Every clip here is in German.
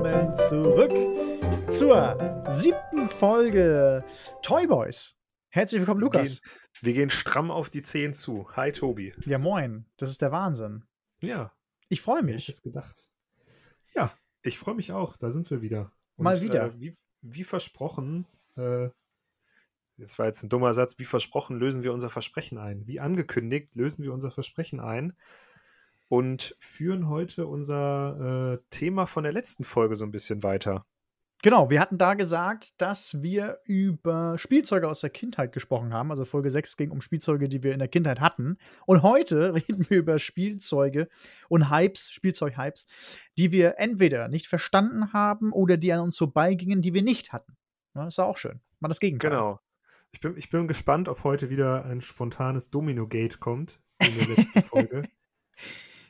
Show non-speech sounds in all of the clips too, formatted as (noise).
willkommen zurück zur siebten Folge Toy Boys. Herzlich willkommen, Lukas. Wir gehen, wir gehen stramm auf die Zehen zu. Hi, Tobi. Ja, moin. Das ist der Wahnsinn. Ja. Ich freue Hätte ich mich. es gedacht. Ja, ich freue mich auch. Da sind wir wieder. Mal wieder. Äh, wie, wie versprochen, äh, jetzt war jetzt ein dummer Satz, wie versprochen lösen wir unser Versprechen ein. Wie angekündigt lösen wir unser Versprechen ein und führen heute unser äh, Thema von der letzten Folge so ein bisschen weiter. Genau, wir hatten da gesagt, dass wir über Spielzeuge aus der Kindheit gesprochen haben. Also Folge 6 ging um Spielzeuge, die wir in der Kindheit hatten. Und heute (laughs) reden wir über Spielzeuge und Hypes, Spielzeug-Hypes, die wir entweder nicht verstanden haben oder die an uns vorbeigingen, die wir nicht hatten. Ja, ist ja auch schön. Mal das Gegenteil. Genau. Ich bin, ich bin gespannt, ob heute wieder ein spontanes Domino-Gate kommt in der letzten (laughs) Folge.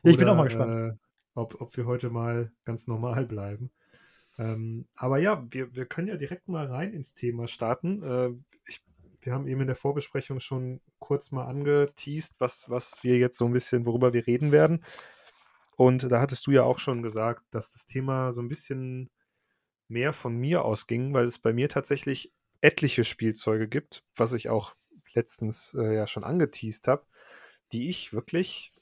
Ja, ich bin auch mal Oder, gespannt. Äh, ob, ob wir heute mal ganz normal bleiben. Ähm, aber ja, wir, wir können ja direkt mal rein ins Thema starten. Äh, ich, wir haben eben in der Vorbesprechung schon kurz mal angeteased, was, was wir jetzt so ein bisschen, worüber wir reden werden. Und da hattest du ja auch schon gesagt, dass das Thema so ein bisschen mehr von mir ausging, weil es bei mir tatsächlich etliche Spielzeuge gibt, was ich auch letztens äh, ja schon angeteased habe, die ich wirklich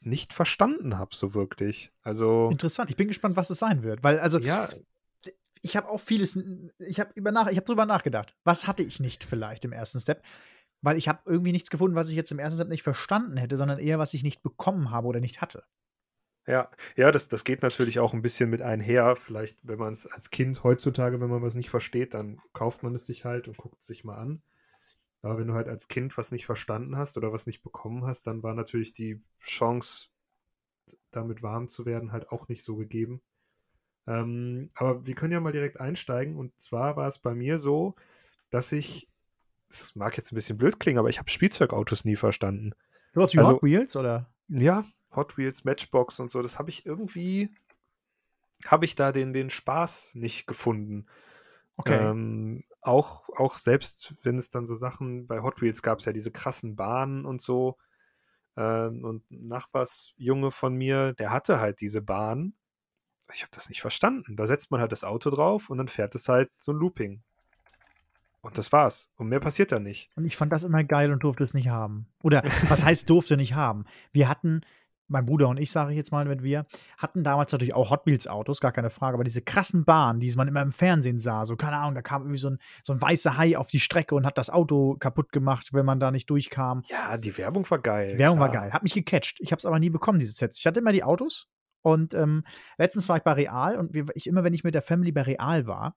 nicht verstanden habe, so wirklich. Also, Interessant. Ich bin gespannt, was es sein wird. Weil, also, ja, ich habe auch vieles, ich habe über nach, ich habe drüber nachgedacht. Was hatte ich nicht vielleicht im ersten Step? Weil ich habe irgendwie nichts gefunden, was ich jetzt im ersten Step nicht verstanden hätte, sondern eher, was ich nicht bekommen habe oder nicht hatte. ja, ja, das, das geht natürlich auch ein bisschen mit einher. Vielleicht, wenn man es als Kind heutzutage, wenn man was nicht versteht, dann kauft man es sich halt und guckt es sich mal an. Aber wenn du halt als Kind was nicht verstanden hast oder was nicht bekommen hast, dann war natürlich die Chance, damit warm zu werden, halt auch nicht so gegeben. Ähm, aber wir können ja mal direkt einsteigen. Und zwar war es bei mir so, dass ich, es mag jetzt ein bisschen blöd klingen, aber ich habe Spielzeugautos nie verstanden. Sowas wie Also- Hot Wheels oder? Ja, Hot Wheels, Matchbox und so, das habe ich irgendwie, habe ich da den, den Spaß nicht gefunden. Okay. Ähm, auch, auch selbst, wenn es dann so Sachen, bei Hot Wheels gab es ja diese krassen Bahnen und so. Ähm, und ein Nachbarsjunge von mir, der hatte halt diese Bahn. Ich habe das nicht verstanden. Da setzt man halt das Auto drauf und dann fährt es halt so ein Looping. Und das war's. Und mehr passiert da nicht. Und ich fand das immer geil und durfte es nicht haben. Oder was heißt durfte nicht haben? Wir hatten, mein Bruder und ich, sage ich jetzt mal mit wir, hatten damals natürlich auch Hot Wheels Autos, gar keine Frage, aber diese krassen Bahnen, die man immer im Fernsehen sah, so keine Ahnung, da kam irgendwie so ein, so ein weißer Hai auf die Strecke und hat das Auto kaputt gemacht, wenn man da nicht durchkam. Ja, die Werbung war geil. Die Werbung war klar. geil, hat mich gecatcht. Ich habe es aber nie bekommen, diese Sets. Ich hatte immer die Autos und ähm, letztens war ich bei Real und ich immer, wenn ich mit der Family bei Real war,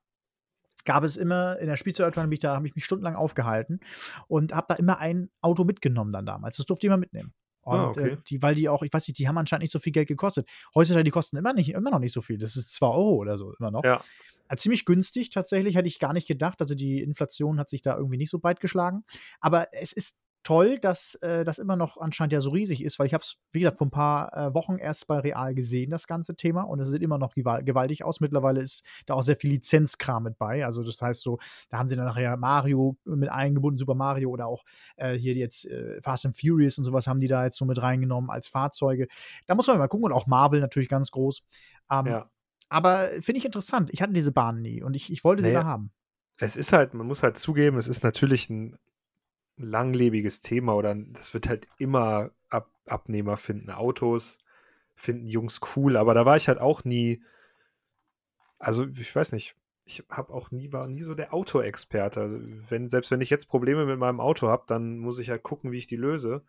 gab es immer in der Spielzeugabteilung, bin ich da habe ich mich stundenlang aufgehalten und habe da immer ein Auto mitgenommen dann damals. Das durfte ich immer mitnehmen. Und Ah, okay. äh, die, weil die auch, ich weiß nicht, die haben anscheinend nicht so viel Geld gekostet. Heutzutage, die kosten immer, nicht, immer noch nicht so viel. Das ist 2 Euro oder so, immer noch. Ja. Äh, ziemlich günstig tatsächlich, hätte ich gar nicht gedacht. Also die Inflation hat sich da irgendwie nicht so breit geschlagen. Aber es ist toll, dass äh, das immer noch anscheinend ja so riesig ist, weil ich habe es, wie gesagt, vor ein paar äh, Wochen erst bei Real gesehen, das ganze Thema. Und es sieht immer noch gewal- gewaltig aus. Mittlerweile ist da auch sehr viel Lizenzkram mit bei. Also das heißt so, da haben sie dann nachher Mario mit eingebunden, Super Mario oder auch äh, hier jetzt äh, Fast and Furious und sowas haben die da jetzt so mit reingenommen als Fahrzeuge. Da muss man mal gucken. Und auch Marvel natürlich ganz groß. Ähm, Ja. aber finde ich interessant. Ich hatte diese Bahn nie und ich, ich wollte sie Naja, da haben. es ist halt, man muss halt zugeben, es ist natürlich ein langlebiges Thema oder das wird halt immer Ab Abnehmer finden. Autos finden Jungs cool, aber da war ich halt auch nie, also ich weiß nicht, ich habe auch nie, war nie so der Autoexperte. Also wenn, selbst wenn ich jetzt Probleme mit meinem Auto habe, dann muss ich halt gucken, wie ich die löse.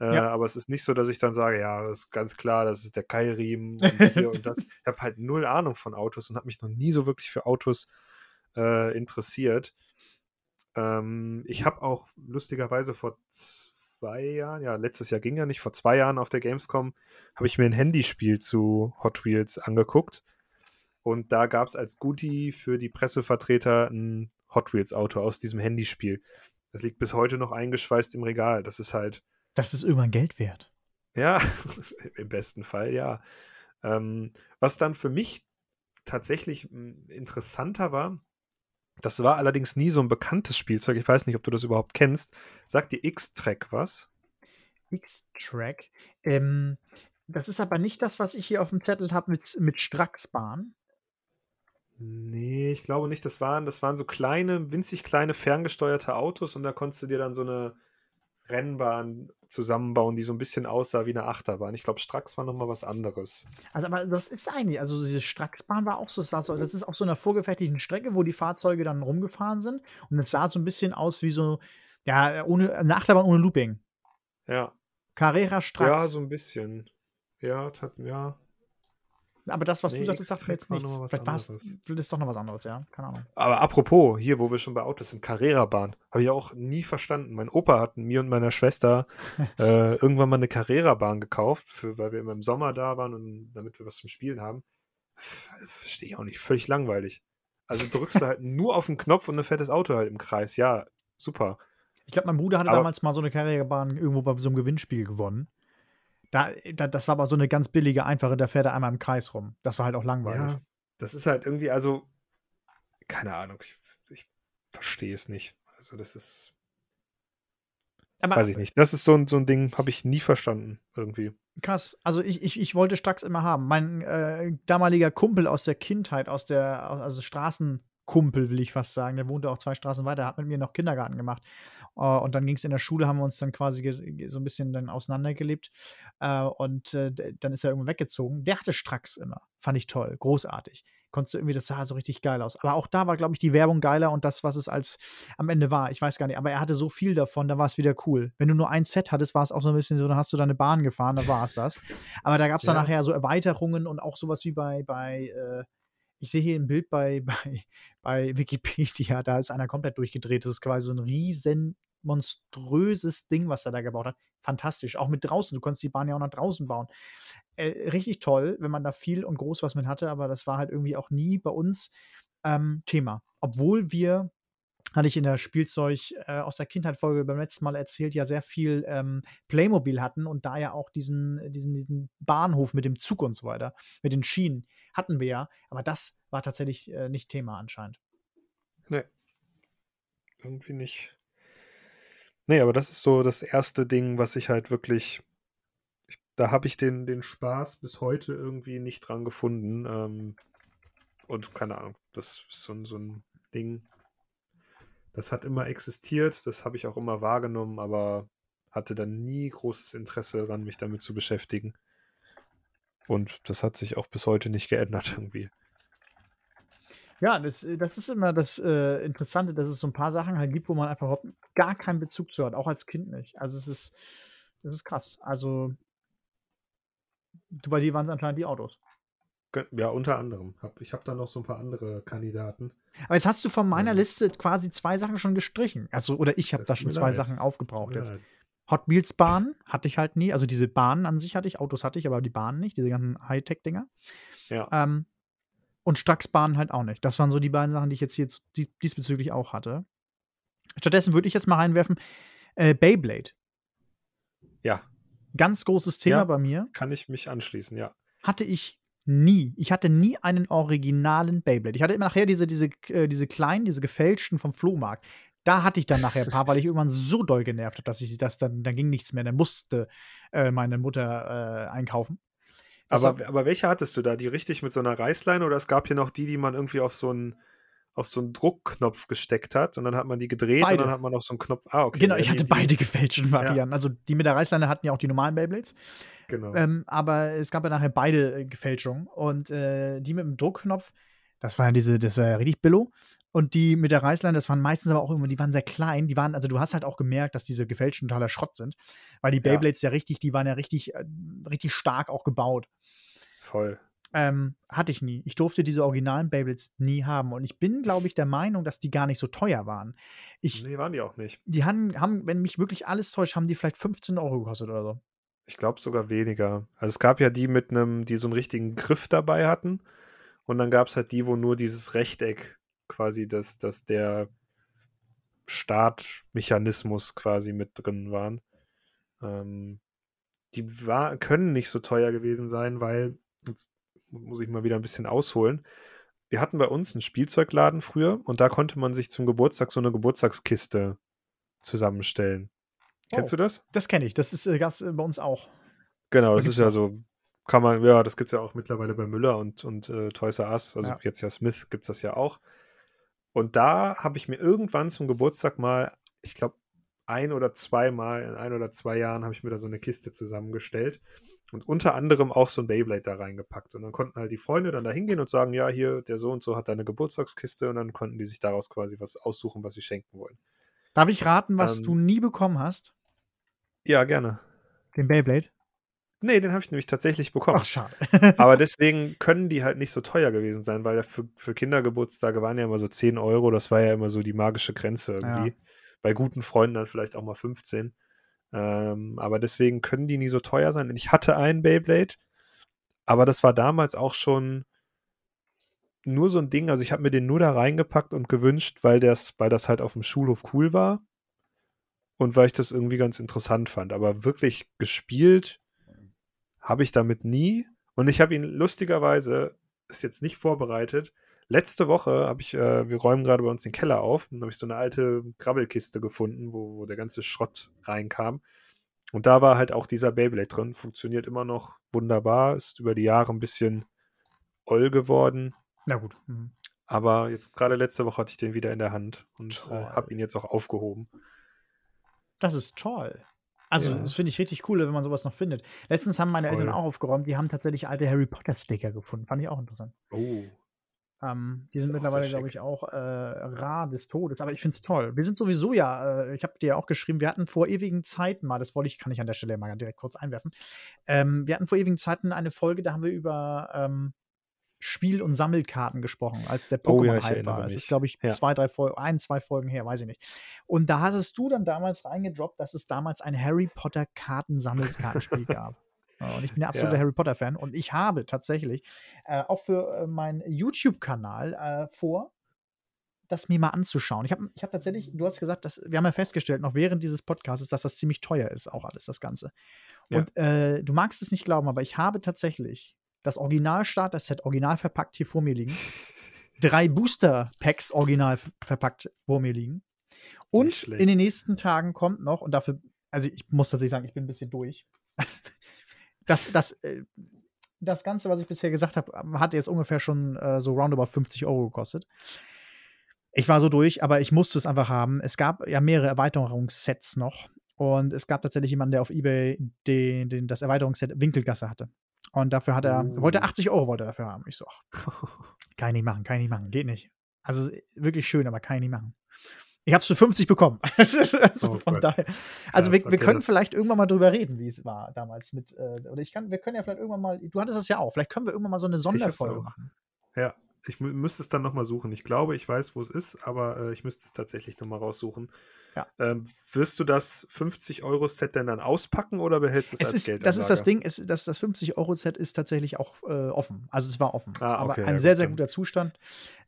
Äh, Ja. Aber es ist nicht so, dass ich dann sage, ja, das ist ganz klar, das ist der Keilriemen und hier und das. (laughs) Ich habe halt null Ahnung von Autos und habe mich noch nie so wirklich für Autos äh, interessiert. Ähm, ich habe auch lustigerweise vor zwei Jahren, ja, letztes Jahr ging ja nicht, vor zwei Jahren auf der Gamescom, habe ich mir ein Handyspiel zu Hot Wheels angeguckt. Und da gab es als Goodie für die Pressevertreter ein Hot Wheels Auto aus diesem Handyspiel. Das liegt bis heute noch eingeschweißt im Regal. Das ist halt, Das ist irgendwann Geld wert. ja, (laughs) im besten Fall, ja. Ähm, was dann für mich tatsächlich mm, interessanter war, das war allerdings nie so ein bekanntes Spielzeug. Ich weiß nicht, ob du das überhaupt kennst. Sagt dir X-Track was? X-Track. Ähm, das ist aber nicht das, was ich hier auf dem Zettel habe mit, mit Stracksbahn. Nee, ich glaube nicht. Das waren, das waren so kleine, winzig kleine ferngesteuerte Autos und da konntest du dir dann so eine Rennbahn zusammenbauen, die so ein bisschen aussah wie eine Achterbahn. Ich glaube, Strax war nochmal was anderes. Also, aber das ist eigentlich, also diese Straxbahn war auch so, das ist auf so einer vorgefertigten Strecke, wo die Fahrzeuge dann rumgefahren sind und es sah so ein bisschen aus wie so, ja, ohne, eine Achterbahn ohne Looping. Ja. Carrera Strax. Ja, so ein bisschen. Ja, ja. Aber das, was nee, du sagtest, sagt mir jetzt nichts. Vielleicht war es doch noch was anderes, ja. Keine Ahnung. Aber apropos, hier, wo wir schon bei Autos sind, Carrera-Bahn. Habe ich auch nie verstanden. Mein Opa hat mir und meiner Schwester (laughs) äh, irgendwann mal eine Carrera-Bahn gekauft, für, weil wir immer im Sommer da waren und damit wir was zum Spielen haben. Verstehe ich auch nicht. Völlig langweilig. Also drückst du halt (laughs) nur auf den Knopf und dann fährt das Auto halt im Kreis. Ja, super. Ich glaube, mein Bruder hatte aber damals mal so eine Carrera-Bahn irgendwo bei so einem Gewinnspiel gewonnen. Da, da, das war aber so eine ganz billige, einfache, da fährt er einmal im Kreis rum. Das war halt auch langweilig. Ja, das ist halt irgendwie, also, keine Ahnung, ich, ich verstehe es nicht. Also, das ist. Aber, weiß ich nicht. Das ist so ein, so ein Ding, habe ich nie verstanden, irgendwie. Krass. Also, ich, ich, ich wollte Strax immer haben. Mein äh, damaliger Kumpel aus der Kindheit, aus der, also Straßenkumpel, will ich fast sagen, der wohnte auch zwei Straßen weiter, hat mit mir noch Kindergarten gemacht. Uh, und dann ging es in der Schule, haben wir uns dann quasi so ein bisschen dann auseinandergelebt. Uh, und uh, dann ist er irgendwann weggezogen. Der hatte Strax immer. Fand ich toll. Großartig. Konntest du irgendwie, das sah so richtig geil aus. Aber auch da war, glaube ich, die Werbung geiler und das, was es als am Ende war. Ich weiß gar nicht. Aber er hatte so viel davon, da war es wieder cool. Wenn du nur ein Set hattest, war es auch so ein bisschen so, dann hast du deine Bahn gefahren, da war es das. Aber da gab es dann ja. nachher so Erweiterungen und auch sowas wie bei, bei äh, ich sehe hier ein Bild bei, (laughs) bei, bei Wikipedia, da ist einer komplett durchgedreht. Das ist quasi so ein riesen monströses Ding, was er da gebaut hat. Fantastisch. Auch mit draußen. Du konntest die Bahn ja auch nach draußen bauen. Äh, richtig toll, wenn man da viel und groß was mit hatte, aber das war halt irgendwie auch nie bei uns ähm, Thema. Obwohl wir hatte ich in der Spielzeug äh, aus der Kindheit-Folge beim letzten Mal erzählt, ja sehr viel ähm, Playmobil hatten und da ja auch diesen, diesen, diesen Bahnhof mit dem Zug und so weiter, mit den Schienen hatten wir ja, aber das war tatsächlich äh, nicht Thema anscheinend. Nee. Irgendwie nicht. Nee, aber das ist so das erste Ding, was ich halt wirklich. Ich, da habe ich den, den Spaß bis heute irgendwie nicht dran gefunden. Ähm, und keine Ahnung, das ist so, so ein Ding. Das hat immer existiert, das habe ich auch immer wahrgenommen, aber hatte dann nie großes Interesse daran, mich damit zu beschäftigen. Und das hat sich auch bis heute nicht geändert (laughs) irgendwie. Ja, das, äh, das ist immer das äh, Interessante, dass es so ein paar Sachen halt gibt, wo man einfach überhaupt gar keinen Bezug zu hat, auch als Kind nicht. Also es ist, das ist krass. Also du, bei dir waren es anscheinend die Autos. Ja, unter anderem. Ich habe da noch so ein paar andere Kandidaten. Aber jetzt hast du von meiner ähm, Liste quasi zwei Sachen schon gestrichen. Also, oder ich habe da schon zwei leid. Sachen aufgebraucht jetzt. Leid. Hot Wheels Bahn hatte ich halt nie. Also diese Bahnen an sich hatte ich, Autos hatte ich, aber die Bahnen nicht, diese ganzen Hightech-Dinger. Ja. Ähm, und Strax-Bahn halt auch nicht. Das waren so die beiden Sachen, die ich jetzt hier diesbezüglich auch hatte. Stattdessen würde ich jetzt mal reinwerfen, äh, Beyblade. Ja. Ganz großes Thema ja, bei mir. Kann ich mich anschließen, ja. Hatte ich nie. Ich hatte nie einen originalen Beyblade. Ich hatte immer nachher diese, diese, äh, diese kleinen, diese gefälschten vom Flohmarkt. Da hatte ich dann nachher ein paar, weil ich irgendwann so doll genervt habe, dass ich das dann, dann ging nichts mehr. Dann musste äh, meine Mutter äh, einkaufen. Aber, aber welche hattest du da? Die richtig mit so einer Reißleine oder es gab hier noch die, die man irgendwie auf so einen auf so einen Druckknopf gesteckt hat und dann hat man die gedreht beide. und dann hat man noch so einen Knopf. Ah, okay. Genau, ich hatte die, beide gefälschten Varianten. Ja. Also die mit der Reißleine hatten ja auch die normalen Beyblades. Genau. Ähm, aber es gab ja nachher beide äh, Gefälschungen. Und äh, die mit dem Druckknopf, das war ja diese, das war ja richtig Billo. Und die mit der Reißleine, das waren meistens aber auch immer, die waren sehr klein. Die waren, also du hast halt auch gemerkt, dass diese gefälschten totaler Schrott sind. Weil die Beyblades ja, ja richtig, die waren ja richtig, äh, richtig stark auch gebaut. Voll. Ähm, hatte ich nie. Ich durfte diese originalen Beyblades nie haben. Und ich bin, glaube ich, der Meinung, dass die gar nicht so teuer waren. Ich, nee, waren die auch nicht. Die haben, haben, wenn mich wirklich alles täuscht, haben die vielleicht 15 Euro gekostet oder so. Ich glaube sogar weniger. Also es gab ja die mit einem, die so einen richtigen Griff dabei hatten. Und dann gab es halt die, wo nur dieses Rechteck quasi, dass, dass der Startmechanismus quasi mit drin waren. Ähm, die war, können nicht so teuer gewesen sein, weil jetzt muss ich mal wieder ein bisschen ausholen. Wir hatten bei uns einen Spielzeugladen früher und da konnte man sich zum Geburtstag so eine Geburtstagskiste zusammenstellen. Oh, Kennst du das? Das kenne ich. Das ist äh, das, äh, bei uns auch. Genau, das ist ja so kann man, ja, das gibt es ja auch mittlerweile bei Müller und, und äh, Toys R Us, also Ja. jetzt ja Smith gibt es das ja auch. Und da habe ich mir irgendwann zum Geburtstag mal, ich glaube, ein oder zweimal in ein oder zwei Jahren habe ich mir da so eine Kiste zusammengestellt und unter anderem auch so ein Beyblade da reingepackt. Und dann konnten halt die Freunde dann da hingehen und sagen, ja, hier, der so und so hat da eine Geburtstagskiste und dann konnten die sich daraus quasi was aussuchen, was sie schenken wollen. Darf ich raten, was Ähm. du nie bekommen hast? Ja, gerne. Den Beyblade? Nee, den habe ich nämlich tatsächlich bekommen. Ach, schade. Aber (laughs) deswegen können die halt nicht so teuer gewesen sein, weil ja für, für Kindergeburtstage waren ja immer so 10 Euro. Das war ja immer so die magische Grenze irgendwie. Bei guten Freunden dann vielleicht auch mal 15. Ähm, aber deswegen können die nie so teuer sein. Und ich hatte einen Beyblade, aber das war damals auch schon nur so ein Ding. Also ich habe mir den nur da reingepackt und gewünscht, weil das, weil das halt auf dem Schulhof cool war und weil ich das irgendwie ganz interessant fand. Aber wirklich gespielt habe ich damit nie. Und ich habe ihn lustigerweise, ist jetzt nicht vorbereitet. Letzte Woche habe ich, äh, wir räumen gerade bei uns den Keller auf und habe ich so eine alte Grabbelkiste gefunden, wo, wo der ganze Schrott reinkam. Und da war halt auch dieser Beyblade drin. Funktioniert immer noch wunderbar, ist über die Jahre ein bisschen oll geworden. Na gut. Mhm. Aber jetzt gerade letzte Woche hatte ich den wieder in der Hand und äh, habe ihn jetzt auch aufgehoben. Das ist toll. Also, Ja. das finde ich richtig cool, wenn man sowas noch findet. Letztens haben meine Voll. Eltern auch aufgeräumt, die haben tatsächlich alte Harry Potter-Sticker gefunden. Fand ich auch interessant. Oh. Ähm, die sind mittlerweile, glaube ich, auch äh, rar des Todes. Aber ich finde es toll. Wir sind sowieso ja, äh, ich habe dir ja auch geschrieben, wir hatten vor ewigen Zeiten mal, das wollte ich, kann ich an der Stelle mal direkt kurz einwerfen. Ähm, wir hatten vor ewigen Zeiten eine Folge, da haben wir über ähm, Spiel- und Sammelkarten gesprochen, als der Oh ja, Pokémon-Hype war. Mich. ist, glaube ich, Ja. zwei, drei Folgen, ein, zwei Folgen her, weiß ich nicht. Und da hattest du dann damals reingedroppt, dass es damals ein Harry Potter Karten-Sammelkartenspiel (laughs) gab. Und ich bin der absolute Ja. Harry Potter-Fan. Und ich habe tatsächlich äh, auch für äh, meinen YouTube-Kanal äh, vor, das mir mal anzuschauen. Ich habe ich hab tatsächlich, du hast gesagt, dass, wir haben ja festgestellt, noch während dieses Podcasts, dass das ziemlich teuer ist, auch alles, das Ganze. Ja. Und äh, du magst es nicht glauben, aber ich habe tatsächlich das Original-Starter-Set original verpackt hier vor mir liegen. Drei Booster-Packs original verpackt vor mir liegen. Und in den nächsten Tagen kommt noch, und dafür, also ich muss tatsächlich sagen, ich bin ein bisschen durch. (laughs) Das, das, äh, das Ganze, was ich bisher gesagt habe, hat jetzt ungefähr schon äh, so roundabout 50 Euro gekostet. Ich war so durch, aber ich musste es einfach haben. Es gab ja mehrere Erweiterungssets noch. Und es gab tatsächlich jemanden, der auf Ebay den, den, das Erweiterungsset Winkelgasse hatte. Und dafür hat er, Uh. wollte 80 Euro wollte er dafür haben. Ich so, ach, (laughs) kann ich nicht machen, kann ich nicht machen, geht nicht. Also äh, wirklich schön, aber kann ich nicht machen. Ich habe es für 50 bekommen. (laughs) also Oh von daher. Also wir, wir können vielleicht irgendwann mal drüber reden, wie es war damals mit. Äh, oder ich kann, wir können ja vielleicht irgendwann mal. Du hattest das ja auch. Vielleicht können wir irgendwann mal so eine Sonderfolge machen. Ja, ich mü müsste es dann nochmal suchen. Ich glaube, ich weiß, wo es ist, aber äh, ich müsste es tatsächlich nochmal raussuchen. Ja. Ähm, wirst du das 50-Euro-Set denn dann auspacken oder behältst du es Es als ist, Geld? das ist das Ding, es, das, das 50-Euro-Set ist tatsächlich auch äh, offen. Also es war offen. Ah, aber okay, ein ja, sehr, gut, sehr guter Zustand,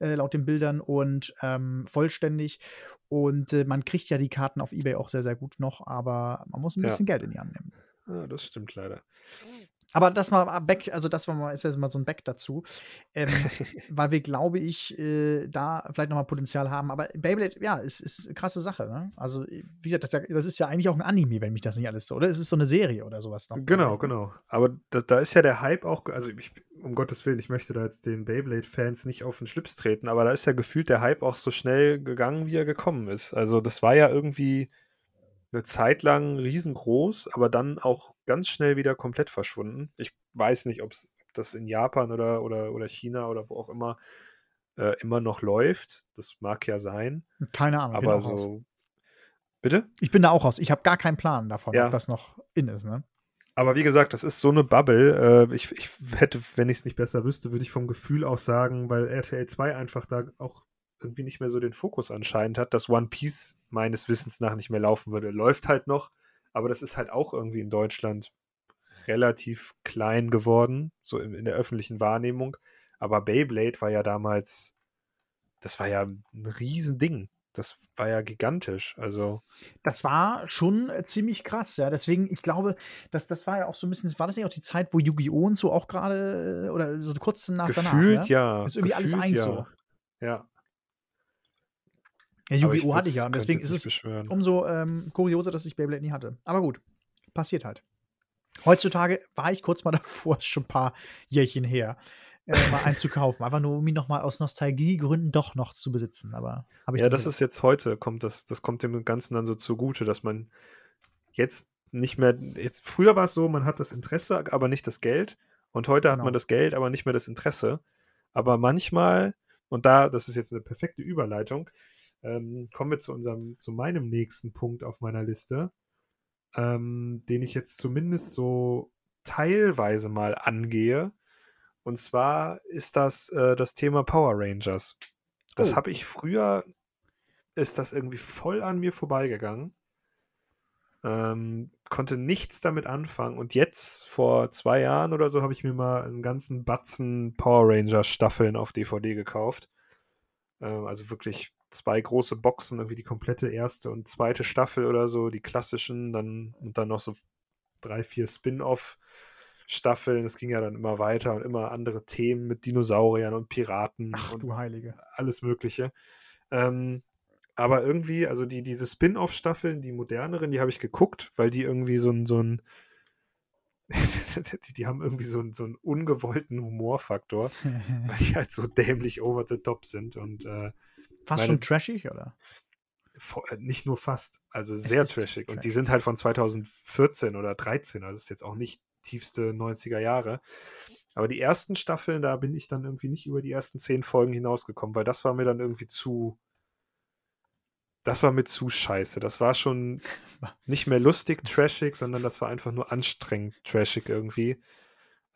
äh, laut den Bildern und ähm, vollständig. Und äh, man kriegt ja die Karten auf Ebay auch sehr, sehr gut noch, aber man muss ein Ja. bisschen Geld in die Hand nehmen. Ah, das stimmt leider. Aber das mal back, also das war mal, ist jetzt mal so ein Back dazu. Ähm, (laughs) weil wir, glaube ich, äh, da vielleicht nochmal Potenzial haben. Aber Beyblade, ja, ist, ist eine krasse Sache, ne? Also, wie gesagt, das, ist ja- das ist ja eigentlich auch ein Anime, wenn mich das nicht alles so, oder? Es ist so eine Serie oder sowas. noch. Genau, genau. Aber da, da ist ja der Hype auch, also ich, um Gottes Willen, ich möchte da jetzt den Beyblade-Fans nicht auf den Schlips treten, aber da ist ja gefühlt der Hype auch so schnell gegangen, wie er gekommen ist. Also das war ja irgendwie eine Zeit lang riesengroß, aber dann auch ganz schnell wieder komplett verschwunden. Ich weiß nicht, ob das in Japan oder, oder, oder China oder wo auch immer äh, immer noch läuft. Das mag ja sein, Keine Ahnung. aber auch raus. so. Bitte? Ich bin da auch raus. Ich habe gar keinen Plan davon, Ja. ob das noch in ist, ne? Aber wie gesagt, das ist so eine Bubble. Äh, ich, ich hätte, wenn ich es nicht besser wüsste, würde ich vom Gefühl auch sagen, weil RTL 2 einfach da auch irgendwie nicht mehr so den Fokus anscheinend hat, dass One Piece meines Wissens nach nicht mehr laufen würde. Läuft halt noch, aber das ist halt auch irgendwie in Deutschland relativ klein geworden, so in, in der öffentlichen Wahrnehmung. Aber Beyblade war ja damals, das war ja ein Riesending. Das war ja gigantisch. Also, Das war schon äh, ziemlich krass, ja. Deswegen, ich glaube, das, das war ja auch so ein bisschen, war das nicht auch die Zeit, wo Yu-Gi-Oh! und so auch gerade, äh, oder so kurz nach gefühlt danach, ne? ja. Ist irgendwie alles gefühlt eins ja. so. Ja. Ja, Yu-Gi-Oh! hatte ich ja. Deswegen ist es beschwören. umso ähm, kurioser, dass ich Beyblade nie hatte. Aber gut, passiert halt. Heutzutage war ich kurz mal (laughs) davor, ist schon ein paar Jährchen her, äh, mal einzukaufen. Einfach nur, um ihn noch mal aus Nostalgiegründen doch noch zu besitzen. Aber ich Ja, das ist jetzt heute, kommt das, das kommt dem Ganzen dann so zugute, dass man jetzt nicht mehr, jetzt, früher war es so, man hat das Interesse, aber nicht das Geld. Und heute genau. hat man das Geld, aber nicht mehr das Interesse. Aber manchmal, und da, das ist jetzt eine perfekte Überleitung, ähm, kommen wir zu unserem, zu meinem nächsten Punkt auf meiner Liste, ähm, den ich jetzt zumindest so teilweise mal angehe. Und zwar ist das äh, das Thema Power Rangers. Das oh. habe ich früher, ist das irgendwie voll an mir vorbeigegangen. Ähm, konnte nichts damit anfangen. Und jetzt, vor zwei Jahren oder so, habe ich mir mal einen ganzen Batzen Power Ranger Staffeln auf DVD gekauft. Ähm, also wirklich zwei große Boxen, irgendwie die komplette erste und zweite Staffel oder so, die klassischen, dann und dann noch so drei, vier Spin-off. Staffeln, es ging ja dann immer weiter und immer andere Themen mit Dinosauriern und Piraten Ach, und du Heilige. alles Mögliche. Ähm, aber irgendwie, also die, diese Spin-off-Staffeln, die moderneren, die habe ich geguckt, weil die irgendwie so ein, so ein (laughs) die, die, haben irgendwie so, einen, so einen ungewollten Humorfaktor, (laughs) weil die halt so dämlich over the top sind und äh, Fast meine, schon trashig, oder? Äh, nicht nur fast, also sehr trashig. trashig. Und die sind halt von 2014 oder 13, also ist jetzt auch nicht tiefste 90er Jahre. Aber die ersten Staffeln, da bin ich dann irgendwie nicht über die ersten zehn Folgen hinausgekommen, weil das war mir dann irgendwie zu. Das war mir zu scheiße. Das war schon (laughs) nicht mehr lustig, trashig, sondern das war einfach nur anstrengend, trashig irgendwie.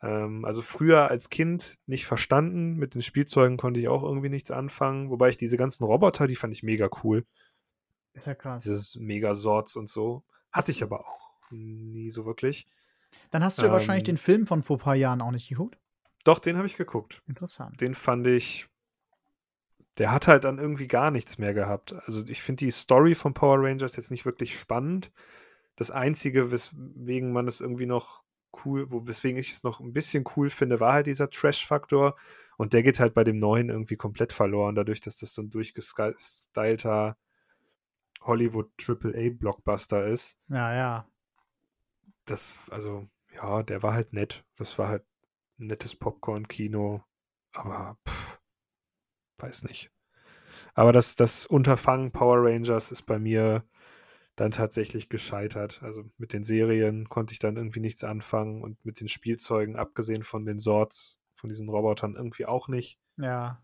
Ähm, also früher als Kind nicht verstanden. Mit den Spielzeugen konnte ich auch irgendwie nichts anfangen. Wobei ich diese ganzen Roboter, die fand ich mega cool. Ist ja krass. Dieses Megasorts und so. Hatte ich aber auch nie so wirklich. Dann hast du ja ähm, wahrscheinlich den Film von vor ein paar Jahren auch nicht geguckt. Doch, den habe ich geguckt. Interessant. Den fand ich. Der hat halt dann irgendwie gar nichts mehr gehabt. Also ich finde die Story von Power Rangers jetzt nicht wirklich spannend. Das Einzige, weswegen man es irgendwie noch cool, wo, weswegen ich es noch ein bisschen cool finde, war halt dieser Trash-Faktor. Und der geht halt bei dem neuen irgendwie komplett verloren, dadurch, dass das so ein durchgestylter Hollywood AAA Blockbuster ist. Ja, ja. Das, also, ja, der war halt nett. Das war halt ein nettes Popcorn-Kino. Aber, pff, weiß nicht. Aber das, das Unterfangen Power Rangers ist bei mir dann tatsächlich gescheitert. Also mit den Serien konnte ich dann irgendwie nichts anfangen und mit den Spielzeugen, abgesehen von den Sorts, von diesen Robotern, irgendwie auch nicht. Ja.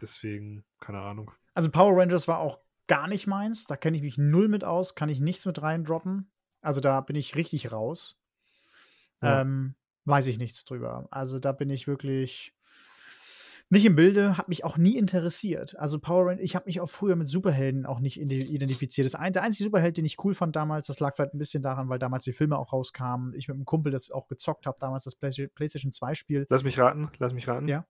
Deswegen, keine Ahnung. Also Power Rangers war auch gar nicht meins. Da kenne ich mich null mit aus, kann ich nichts mit reindroppen. Also da bin ich richtig raus. Ja. Ähm, weiß ich nichts drüber. Also da bin ich wirklich nicht im Bilde, hat mich auch nie interessiert. Also Power Rangers, ich habe mich auch früher mit Superhelden auch nicht identifiziert. Das ein, der einzige Superheld, den ich cool fand damals, das lag vielleicht ein bisschen daran, weil damals die Filme auch rauskamen. Ich mit einem Kumpel das auch gezockt habe, damals das PlayStation 2 Spiel. Lass mich raten, lass mich raten. Ja.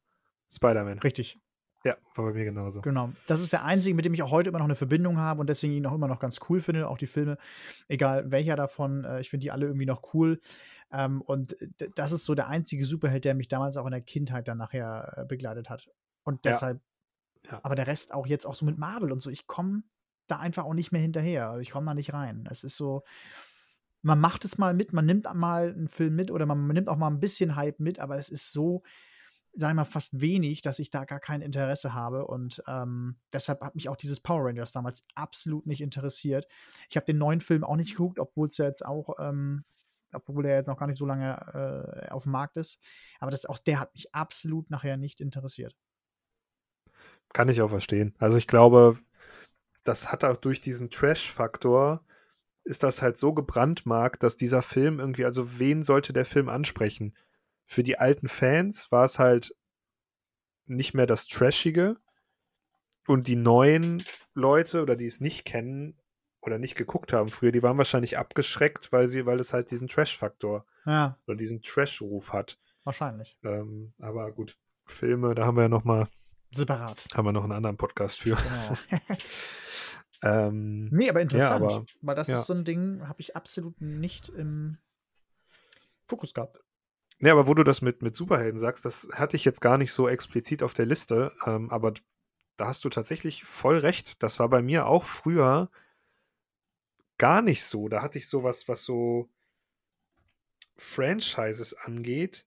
Spider-Man. Richtig. Ja, war bei mir genauso. Genau. Das ist der einzige, mit dem ich auch heute immer noch eine Verbindung habe und deswegen ihn auch immer noch ganz cool finde. Auch die Filme, egal welcher davon, äh, ich finde die alle irgendwie noch cool. Ähm, und das ist so der einzige Superheld, der mich damals auch in der Kindheit dann nachher äh, begleitet hat. Und deshalb, ja. Ja. aber der Rest auch jetzt auch so mit Marvel und so, ich komme da einfach auch nicht mehr hinterher. Ich komme da nicht rein. Es ist so, man macht es mal mit, man nimmt mal einen Film mit oder man nimmt auch mal ein bisschen Hype mit, aber es ist so, sag mal, fast wenig, dass ich da gar kein Interesse habe. Und ähm, deshalb hat mich auch dieses Power Rangers damals absolut nicht interessiert. Ich habe den neuen Film auch nicht geguckt, obwohl es ja jetzt auch, ähm, obwohl der jetzt noch gar nicht so lange äh, auf dem Markt ist. Aber das, auch der hat mich absolut nachher nicht interessiert. Kann ich auch verstehen. Also ich glaube, das hat auch durch diesen Trash-Faktor ist das halt so gebrandmarkt, dass dieser Film irgendwie, also wen sollte der Film ansprechen? Für die alten Fans war es halt nicht mehr das Trashige. Und die neuen Leute oder die es nicht kennen oder nicht geguckt haben früher, die waren wahrscheinlich abgeschreckt, weil sie, weil es halt diesen Trash-Faktor ja. oder diesen Trash-Ruf hat. Wahrscheinlich. Ähm, aber gut, Filme, da haben wir ja noch mal separat. Haben wir noch einen anderen Podcast für. Genau. (laughs) (laughs) ähm, nee, aber interessant, ja, aber, weil das ja. ist so ein Ding, habe ich absolut nicht im Fokus gehabt. Ja, aber wo du das mit, mit Superhelden sagst, das hatte ich jetzt gar nicht so explizit auf der Liste, ähm, aber da hast du tatsächlich voll recht. Das war bei mir auch früher gar nicht so. Da hatte ich sowas, was so, Franchises angeht,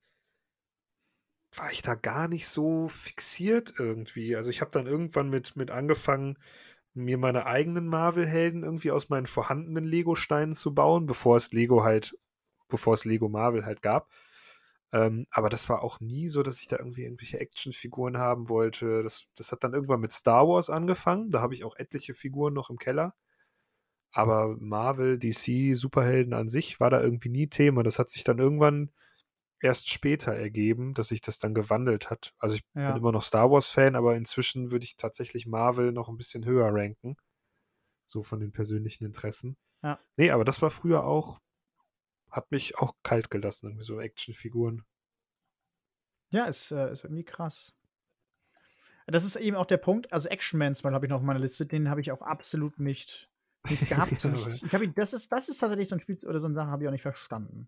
war ich da gar nicht so fixiert irgendwie. Also ich habe dann irgendwann mit, mit angefangen, mir meine eigenen Marvel-Helden irgendwie aus meinen vorhandenen Lego-Steinen zu bauen, bevor es Lego halt, bevor es Lego Marvel halt gab. Ähm, aber das war auch nie so, dass ich da irgendwie irgendwelche Actionfiguren haben wollte. Das, das hat dann irgendwann mit Star Wars angefangen. Da habe ich auch etliche Figuren noch im Keller. Aber Marvel, DC, Superhelden an sich war da irgendwie nie Thema. Das hat sich dann irgendwann erst später ergeben, dass sich das dann gewandelt hat. Also ich ja. bin immer noch Star Wars-Fan, aber inzwischen würde ich tatsächlich Marvel noch ein bisschen höher ranken. So von den persönlichen Interessen. Ja. Nee, aber das war früher auch, hat mich auch kalt gelassen, irgendwie so Actionfiguren. Ja, ist, äh, ist irgendwie krass. Das ist eben auch der Punkt. Also Action-Mans habe ich noch auf meiner Liste, den habe ich auch absolut nicht, nicht gehabt. (laughs) ja, ich, ich das, ist, das ist tatsächlich so ein Spiel oder so eine Sache, habe ich auch nicht verstanden.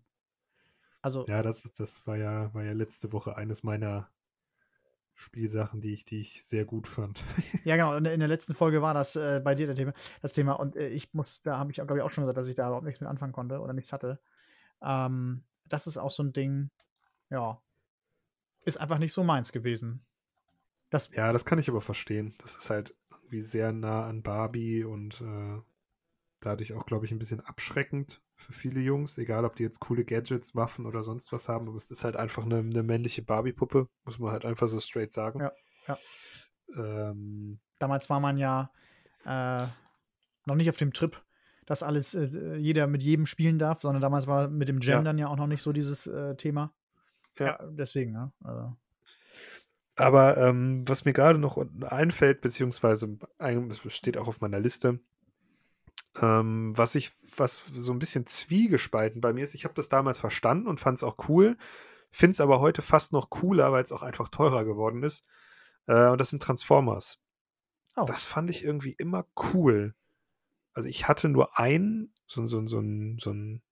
Also, ja, das, das war ja, war ja letzte Woche eines meiner Spielsachen, die ich, die ich sehr gut fand. (laughs) ja, genau. In, in der letzten Folge war das äh, bei dir das Thema, das Thema. Und äh, ich muss, da habe ich, glaube ich, auch schon gesagt, dass ich da überhaupt nichts mit anfangen konnte oder nichts hatte. Ähm, das ist auch so ein Ding, ja, ist einfach nicht so meins gewesen. Das ja, das kann ich aber verstehen. Das ist halt irgendwie sehr nah an Barbie und äh, dadurch auch, glaube ich, ein bisschen abschreckend für viele Jungs, egal ob die jetzt coole Gadgets, Waffen oder sonst was haben, aber es ist halt einfach eine, eine männliche Barbie-Puppe, muss man halt einfach so straight sagen. Ja, ja. Ähm, Damals war man ja äh, noch nicht auf dem Trip, dass alles äh, jeder mit jedem spielen darf, sondern damals war mit dem Gendern ja, ja auch noch nicht so dieses äh, Thema. Ja. ja. deswegen, ne? Also. Aber ähm, was mir gerade noch einfällt, beziehungsweise es steht auch auf meiner Liste, ähm, was ich, was so ein bisschen zwiegespalten bei mir ist, ich habe das damals verstanden und fand es auch cool, finde es aber heute fast noch cooler, weil es auch einfach teurer geworden ist. Äh, und das sind Transformers. Oh. Das fand ich irgendwie immer cool. Also ich hatte nur einen, so, so, so, so, ein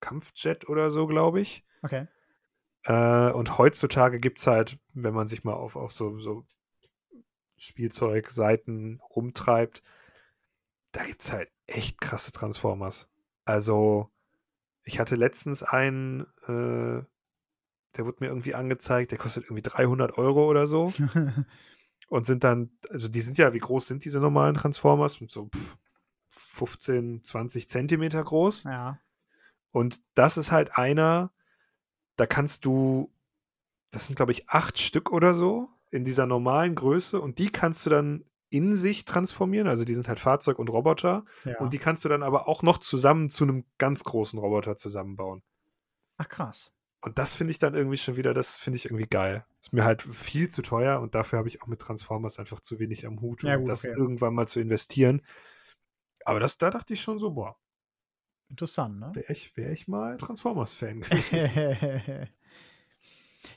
Kampfjet oder so, glaube ich. Okay. Äh, und heutzutage gibt es halt, wenn man sich mal auf, auf so, so Spielzeugseiten rumtreibt, da gibt es halt echt krasse Transformers. Also, ich hatte letztens einen, äh, der wurde mir irgendwie angezeigt, der kostet irgendwie 300 Euro oder so. (laughs) und sind dann, also die sind ja, wie groß sind diese normalen Transformers? Und so pff, 15, 20 Zentimeter groß. Ja. Und das ist halt einer, da kannst du, das sind glaube ich acht Stück oder so in dieser normalen Größe und die kannst du dann in sich transformieren. Also die sind halt Fahrzeug und Roboter. Ja. Und die kannst du dann aber auch noch zusammen zu einem ganz großen Roboter zusammenbauen. Ach krass. Und das finde ich dann irgendwie schon wieder, das finde ich irgendwie geil. Ist mir halt viel zu teuer und dafür habe ich auch mit Transformers einfach zu wenig am Hut, um ja, gut, das okay. irgendwann mal zu investieren. Aber das, da dachte ich schon so, boah. Interessant, ne? Wäre ich, wär ich mal Transformers-Fan (laughs) gewesen. (laughs)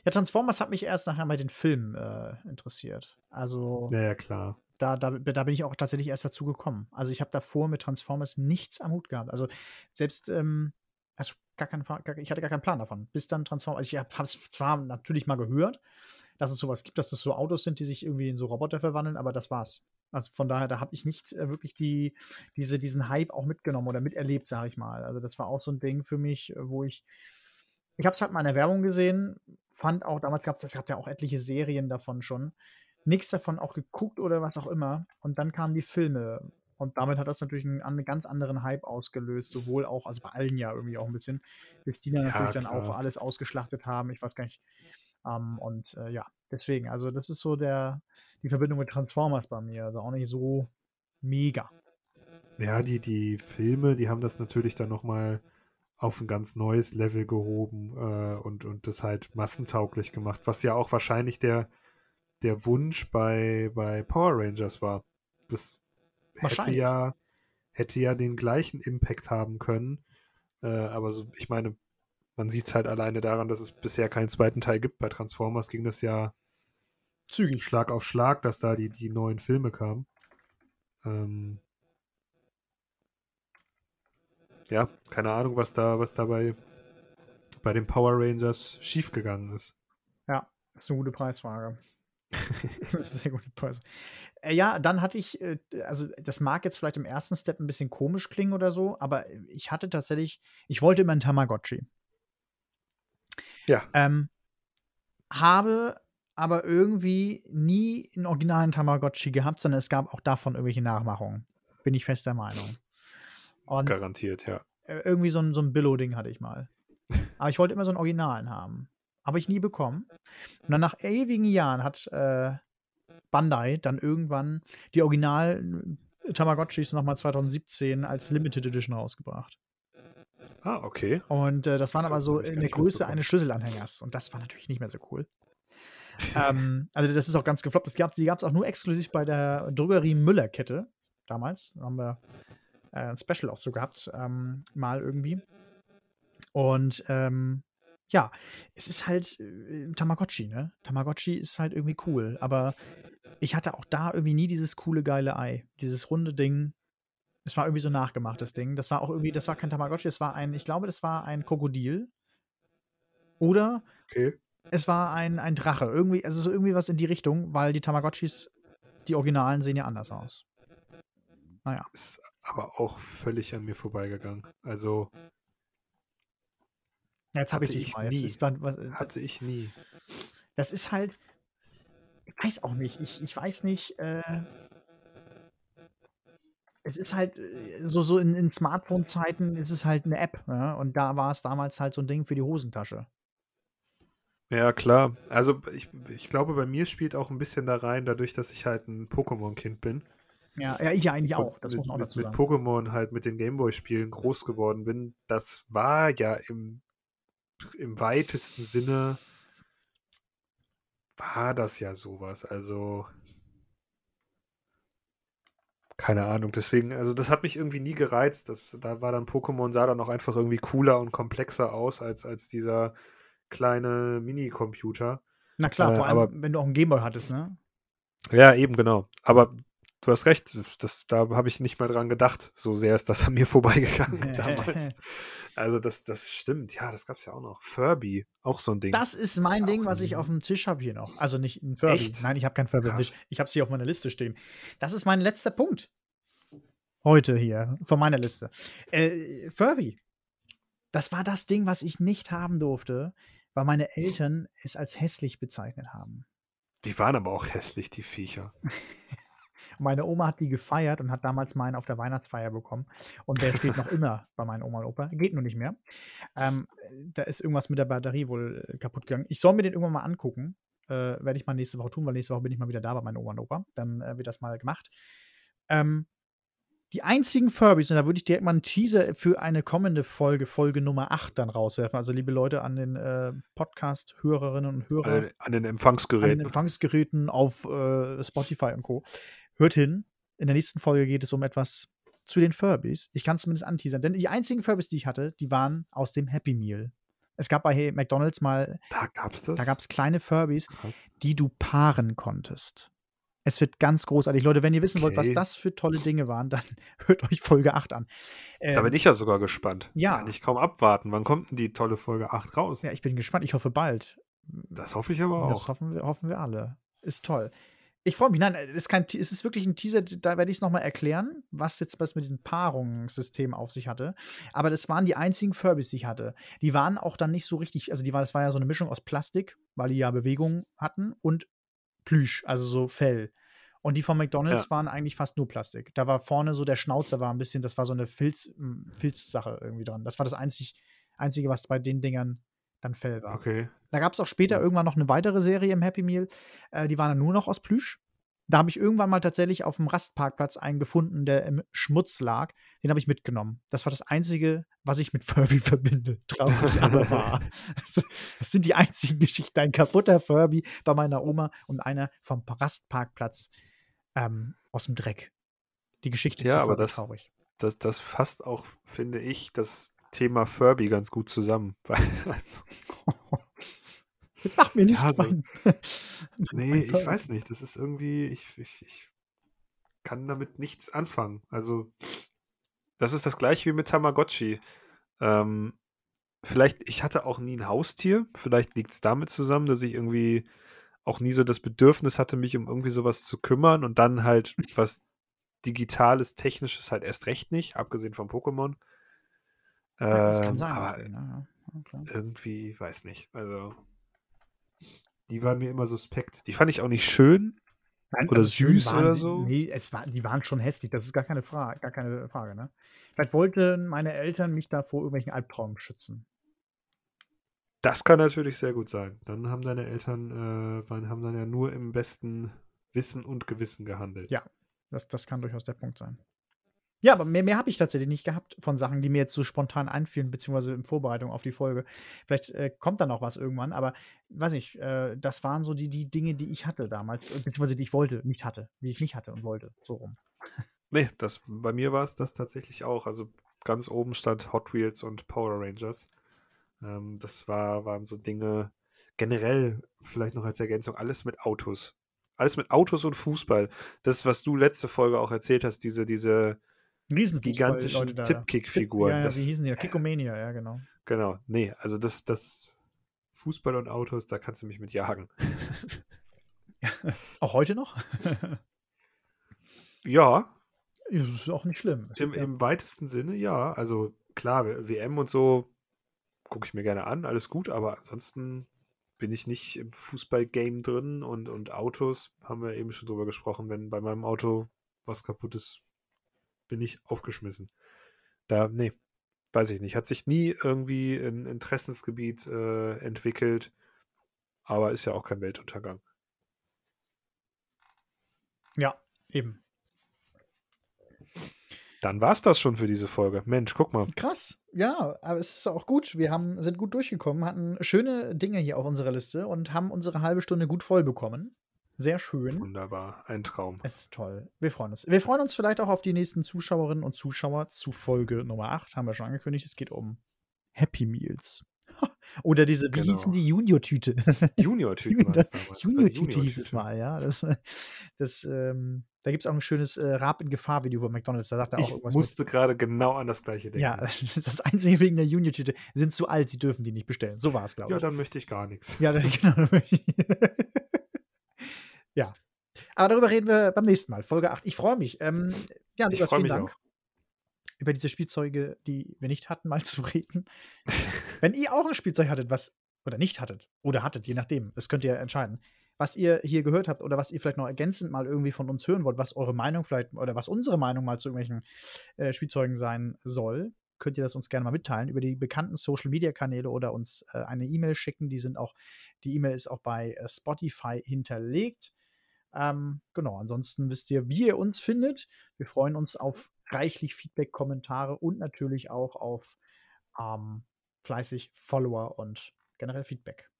ja, Transformers hat mich erst nachher bei den Filmen äh, interessiert. Also. Ja, ja, klar da, da, da bin ich auch tatsächlich erst dazu gekommen. Also ich habe davor mit Transformers nichts am Hut gehabt. Also selbst, ähm, also gar keinen, gar, ich hatte gar keinen Plan davon. Bis dann Transformers, also ich habe es zwar natürlich mal gehört, dass es sowas gibt, dass das so Autos sind, die sich irgendwie in so Roboter verwandeln, aber das war's. Also von daher, da habe ich nicht äh, wirklich die, diese, diesen Hype auch mitgenommen oder miterlebt, sage ich mal. Also das war auch so ein Ding für mich, äh, wo ich, ich habe es halt mal in der Werbung gesehen, fand auch, damals gab es, gab ja auch etliche Serien davon schon, nichts davon auch geguckt oder was auch immer. Und dann kamen die Filme. Und damit hat das natürlich einen, einen, ganz anderen Hype ausgelöst, sowohl auch, also bei allen ja irgendwie auch ein bisschen, bis die dann ja, natürlich klar. dann auch alles ausgeschlachtet haben. Ich weiß gar nicht. Ähm, und äh, ja, deswegen, also das ist so der, die Verbindung mit Transformers bei mir. Also auch nicht so mega. Ja, die, die Filme, die haben das natürlich dann nochmal auf ein ganz neues Level gehoben äh, und, und das halt massentauglich gemacht, was ja auch wahrscheinlich der, der Wunsch bei, bei Power Rangers war. Das hätte ja, hätte ja den gleichen Impact haben können. Äh, aber so, ich meine, man sieht es halt alleine daran, dass es bisher keinen zweiten Teil gibt. Bei Transformers ging das ja zügig Schlag auf Schlag, dass da die, die neuen Filme kamen. Ähm, ja, keine Ahnung, was da, was dabei bei den Power Rangers schiefgegangen ist. Ja, ist eine gute Preisfrage. (laughs) Sehr gute Pause. Äh, ja, dann hatte ich, äh, also das mag jetzt vielleicht im ersten Step ein bisschen komisch klingen oder so, aber ich hatte tatsächlich, ich wollte immer einen Tamagotchi. Ja. Ähm, habe aber irgendwie nie einen originalen Tamagotchi gehabt, sondern es gab auch davon irgendwelche Nachmachungen. Bin ich fest der Meinung. Und Garantiert, ja. äh, irgendwie so ein, so ein Billo-Ding hatte ich mal. Aber ich wollte immer so einen Originalen haben. Habe ich nie bekommen. Und dann nach ewigen Jahren hat äh, Bandai dann irgendwann die Original Tamagotchis nochmal 2017 als Limited Edition rausgebracht. Ah, okay. Und äh, das waren aber Krass, so in der Größe eines Schlüsselanhängers. Und das war natürlich nicht mehr so cool. ähm, also das ist auch ganz gefloppt. Das gab, die gab es auch nur exklusiv bei der Drogerie Müller-Kette damals. Da haben wir äh, ein Special auch so gehabt, ähm, mal irgendwie. Und ähm, ja, es ist halt äh, Tamagotchi, ne? Tamagotchi ist halt irgendwie cool, aber ich hatte auch da irgendwie nie dieses coole, geile Ei. Dieses runde Ding. Es war irgendwie so nachgemacht, das Ding. Das war auch irgendwie, das war kein Tamagotchi, das war ein, ich glaube, das war ein Krokodil. Oder Okay. es war ein, ein Drache. Irgendwie, also so irgendwie was in die Richtung, weil die Tamagotchis, die Originalen, sehen ja anders aus. Naja. Ist aber auch völlig an mir vorbeigegangen. Also Jetzt habe ich dich ich mal. Nie. ist, was, hatte ich nie. das ist halt. Ich weiß auch nicht. Ich, ich weiß nicht. Äh, es ist halt äh, so, so in, in Smartphone-Zeiten ist es halt eine App. Ja? Und da war es damals halt so ein Ding für die Hosentasche. Ja, klar. Also ich, ich glaube, bei mir spielt auch ein bisschen da rein, dadurch, dass ich halt ein Pokémon-Kind bin. Ja, ja, ich ja eigentlich auch. Das mit, muss man auch mit, mit. Pokémon halt mit den Gameboy-Spielen groß geworden bin. Das war ja im, im weitesten Sinne war das ja sowas. Also keine Ahnung. Deswegen, also das hat mich irgendwie nie gereizt. Das, da war dann Pokémon sah dann auch einfach irgendwie cooler und komplexer aus als, als dieser kleine Mini-Computer. Na klar, Äh, vor allem, aber- wenn du auch einen Gameboy hattest, ne? Ja, eben genau. Aber du hast recht, das, da habe ich nicht mal dran gedacht. So sehr ist das an mir (laughs) vorbeigegangen (laughs) damals. Also das, das stimmt, ja, das gab es ja auch noch. Furby, auch so ein Ding. Das ist mein Ding, was ich auf dem Tisch habe hier noch. Also nicht ein Furby. Echt? Nein, ich habe kein Furby. Krass. Ich habe es hier auf meiner Liste stehen. Das ist mein letzter Punkt. Heute hier, von meiner Liste. Äh, Furby. Das war das Ding, was ich nicht haben durfte, weil meine Eltern es als hässlich bezeichnet haben. Die waren aber auch hässlich, die Viecher. (laughs) Meine Oma hat die gefeiert und hat damals meinen auf der Weihnachtsfeier bekommen. Und der steht noch immer (laughs) bei meinen Oma und Opa. Geht nur nicht mehr. Ähm, da ist irgendwas mit der Batterie wohl äh, kaputt gegangen. Ich soll mir den irgendwann mal angucken. Äh, Werde ich mal nächste Woche tun, weil nächste Woche bin ich mal wieder da bei meinen Oma und Opa. Dann äh, wird das mal gemacht. Ähm, die einzigen Furbies, und da würde ich direkt mal einen Teaser für eine kommende Folge, Folge Nummer 8, dann rauswerfen. Also, liebe Leute an den äh, Podcast-Hörerinnen und Hörer An den, an den an den Empfangsgeräten. Empfangsgeräten auf äh, Spotify und Co. Hört hin. In der nächsten Folge geht es um etwas zu den Furbies. Ich kann es zumindest anteasern, denn die einzigen Furbies, die ich hatte, die waren aus dem Happy Meal. Es gab bei McDonalds mal, Da gab's das? da gab es kleine Furbies, Krass. die du paaren konntest. Es wird ganz großartig. Leute, wenn ihr wissen wollt, was Okay. das für tolle Dinge waren, dann (laughs) hört euch Folge 8 an. Da Ähm, bin ich ja sogar gespannt. ja. Kann ich kaum abwarten. Wann kommt denn die tolle Folge 8 raus? ja, ich bin gespannt. Ich hoffe bald. Das hoffe ich aber Das auch. hoffen wir, hoffen wir alle. Ist toll. Ich freue mich. Nein, es ist, kein, es ist wirklich ein Teaser, da werde ich es nochmal erklären, was jetzt was mit diesem Paarungssystem auf sich hatte. Aber das waren die einzigen Furbies, die ich hatte. Die waren auch dann nicht so richtig, also die war, das war ja so eine Mischung aus Plastik, weil die ja Bewegung hatten, und Plüsch, also so Fell. Und die von McDonalds Ja. waren eigentlich fast nur Plastik. Da war vorne so der Schnauzer war ein bisschen, das war so eine Filz, m, Filzsache irgendwie dran. Das war das einzig, Einzige, was bei den Dingern dann Fell war. Okay. Da gab es auch später Ja. irgendwann noch eine weitere Serie im Happy Meal. Äh, die waren dann nur noch aus Plüsch. Da habe ich irgendwann mal tatsächlich auf dem Rastparkplatz einen gefunden, der im Schmutz lag. Den habe ich mitgenommen. Das war das Einzige, was ich mit (laughs) Furby verbinde. Traurig, aber wahr. (laughs) Also, das sind die einzigen Geschichten. Ein kaputter Furby bei meiner Oma und einer vom Rastparkplatz ähm, aus dem Dreck. Die Geschichte Ja, zu aber das- traurig. Das, das fasst auch, finde ich, das Thema Furby ganz gut zusammen. (laughs) (laughs) Jetzt macht mir nicht Ja, so- mein, (laughs) nee, mein ich weiß nicht. Das ist irgendwie, ich, ich, ich kann damit nichts anfangen. Also, das ist das gleiche wie mit Tamagotchi. Ähm, vielleicht, ich hatte auch nie ein Haustier. Vielleicht liegt es damit zusammen, dass ich irgendwie auch nie so das Bedürfnis hatte, mich um irgendwie sowas zu kümmern und dann halt was Digitales, Technisches halt erst recht nicht, abgesehen von Pokémon. Ja, das kann Ähm, sein. aber? Ja, irgendwie, weiß nicht. Also, die waren mir immer suspekt. Die fand ich auch nicht schön. Nein, Oder also süß waren oder so? Nee, es war, die waren schon hässlich, das ist gar keine Frage, gar keine Frage, ne? Vielleicht wollten meine Eltern mich da vor irgendwelchen Albträumen schützen. Das kann natürlich sehr gut sein. Dann haben deine Eltern, äh, haben dann ja nur im besten Wissen und Gewissen gehandelt. Ja. Das, das kann durchaus der Punkt sein. Ja, aber mehr, mehr habe ich tatsächlich nicht gehabt von Sachen, die mir jetzt so spontan einfielen, beziehungsweise in Vorbereitung auf die Folge. Vielleicht äh, kommt da noch was irgendwann, aber weiß nicht, äh, das waren so die, die Dinge, die ich hatte damals, äh, beziehungsweise die ich wollte, nicht hatte, die ich nicht hatte und wollte, so rum. Nee, das, bei mir war es das tatsächlich auch. Also ganz oben stand Hot Wheels und Power Rangers. Ähm, das war, waren so Dinge, generell vielleicht noch als Ergänzung, alles mit Autos. Alles mit Autos und Fußball. Das, was du letzte Folge auch erzählt hast, diese, diese Riesenfußball, gigantischen. Tippkick-Figuren. Ja, ja, das, wie hießen die? Kickomania, ja, genau. genau, nee, also das, das Fußball und Autos, da kannst du mich mit jagen. (laughs) Auch heute noch? ja, Das ist auch nicht schlimm. Im, im weitesten Sinne ja. Also klar, WM und so gucke ich mir gerne an, alles gut, aber ansonsten bin ich nicht im Fußballgame drin und, und Autos, haben wir eben schon drüber gesprochen, wenn bei meinem Auto was kaputt ist, bin ich aufgeschmissen. Da, nee, weiß ich nicht. Hat sich nie irgendwie ein Interessensgebiet äh, entwickelt, aber ist ja auch kein Weltuntergang. ja, eben. Dann war's das schon für diese Folge. Mensch, guck mal. Krass, ja, aber es ist auch gut. Wir haben, sind gut durchgekommen, hatten schöne Dinge hier auf unserer Liste und haben unsere halbe Stunde gut voll bekommen. Sehr schön. Wunderbar, ein Traum. Es ist toll. Wir freuen uns. Wir freuen uns vielleicht auch auf die nächsten Zuschauerinnen und Zuschauer zu Folge Nummer 8. Haben wir schon angekündigt. Es geht um Happy Meals. (laughs) Oder diese, wie Genau. hießen die Junior-Tüte? (laughs) Junior-Tüten waren es damals. War Junior-Tüte hieß es Junior-Tüte. mal, ja. Das, das, ähm, da gibt es auch ein schönes äh, Rab in Gefahr-Video von McDonalds. Da sagt er auch Ich musste gerade genau an das gleiche denken. ja, (laughs) das ist das Einzige wegen der Junior-Tüte. Sind zu alt, sie dürfen die nicht bestellen. So war es, glaube Ja, ich. dann möchte ich gar nichts. Ja, dann, genau. Ja. Aber darüber reden wir beim nächsten Mal, Folge 8. Ich freue mich. Ähm, ja, Ich freue mich Dank, auch. über diese Spielzeuge, die wir nicht hatten, mal (laughs) zu reden. Wenn ihr auch ein Spielzeug hattet, was, oder nicht hattet, oder hattet, je nachdem, das könnt ihr entscheiden, was ihr hier gehört habt oder was ihr vielleicht noch ergänzend mal irgendwie von uns hören wollt, was eure Meinung vielleicht oder was unsere Meinung mal zu irgendwelchen äh, Spielzeugen sein soll, könnt ihr das uns gerne mal mitteilen über die bekannten Social Media Kanäle oder uns äh, eine E-Mail schicken. Die sind auch, die E-Mail ist auch bei äh, Spotify hinterlegt. Ähm, genau, ansonsten wisst ihr, wie ihr uns findet. Wir freuen uns auf reichlich Feedback, Kommentare und natürlich auch auf ähm, fleißig Follower und generell Feedback.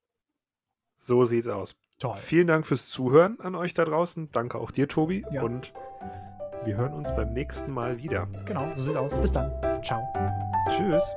So sieht's aus. Toll. Vielen Dank fürs Zuhören an euch da draußen. Danke auch dir, Tobi. Ja. Und wir hören uns beim nächsten Mal wieder. Genau, so sieht's aus. Bis dann. Ciao. Tschüss.